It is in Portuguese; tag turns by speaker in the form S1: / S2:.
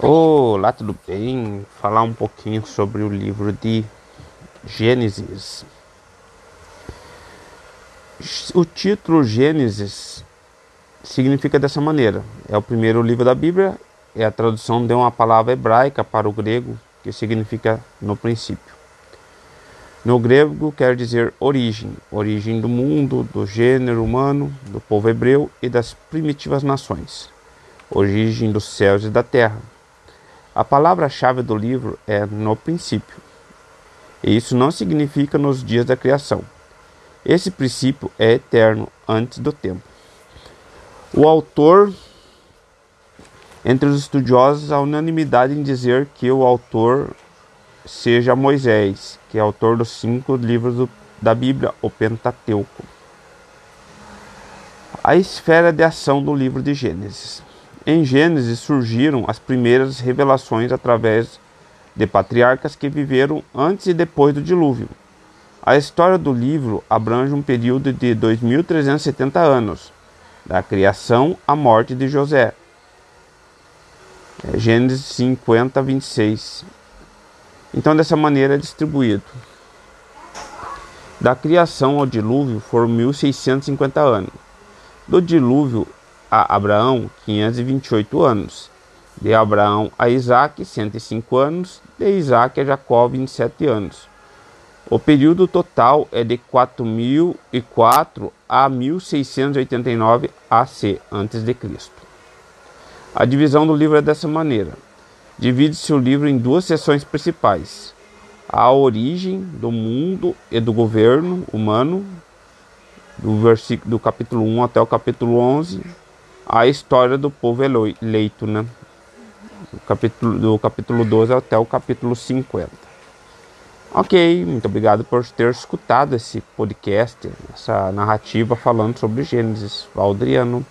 S1: Olá, tudo bem? Falar um pouquinho sobre o livro de Gênesis. O título Gênesis significa dessa maneira: é o primeiro livro da Bíblia, é a tradução de uma palavra hebraica para o grego que significa no princípio. No grego quer dizer origem, origem do mundo, do gênero humano, do povo hebreu e das primitivas nações, origem dos céus e da terra a palavra-chave do livro é no princípio. E isso não significa nos dias da criação. Esse princípio é eterno antes do tempo. O autor, entre os estudiosos, há unanimidade em dizer que o autor seja Moisés, que é autor dos cinco livros do, da Bíblia, o Pentateuco. A esfera de ação do livro de Gênesis. Em Gênesis surgiram as primeiras revelações através de patriarcas que viveram antes e depois do dilúvio. A história do livro abrange um período de 2370 anos, da criação à morte de José. É Gênesis 50, 26. Então, dessa maneira é distribuído. Da criação ao dilúvio foram 1650 anos. Do dilúvio a Abraão 528 anos, de Abraão a Isaac 105 anos, de Isaac a Jacó 27 anos. O período total é de 4004 a 1689 AC antes de Cristo. A divisão do livro é dessa maneira: divide-se o livro em duas seções principais: a origem do mundo e do governo humano, do versículo do capítulo 1 até o capítulo 11, a história do povo eleito, né? Do capítulo, do capítulo 12 até o capítulo 50. Ok, muito obrigado por ter escutado esse podcast, essa narrativa falando sobre Gênesis. Valdriano.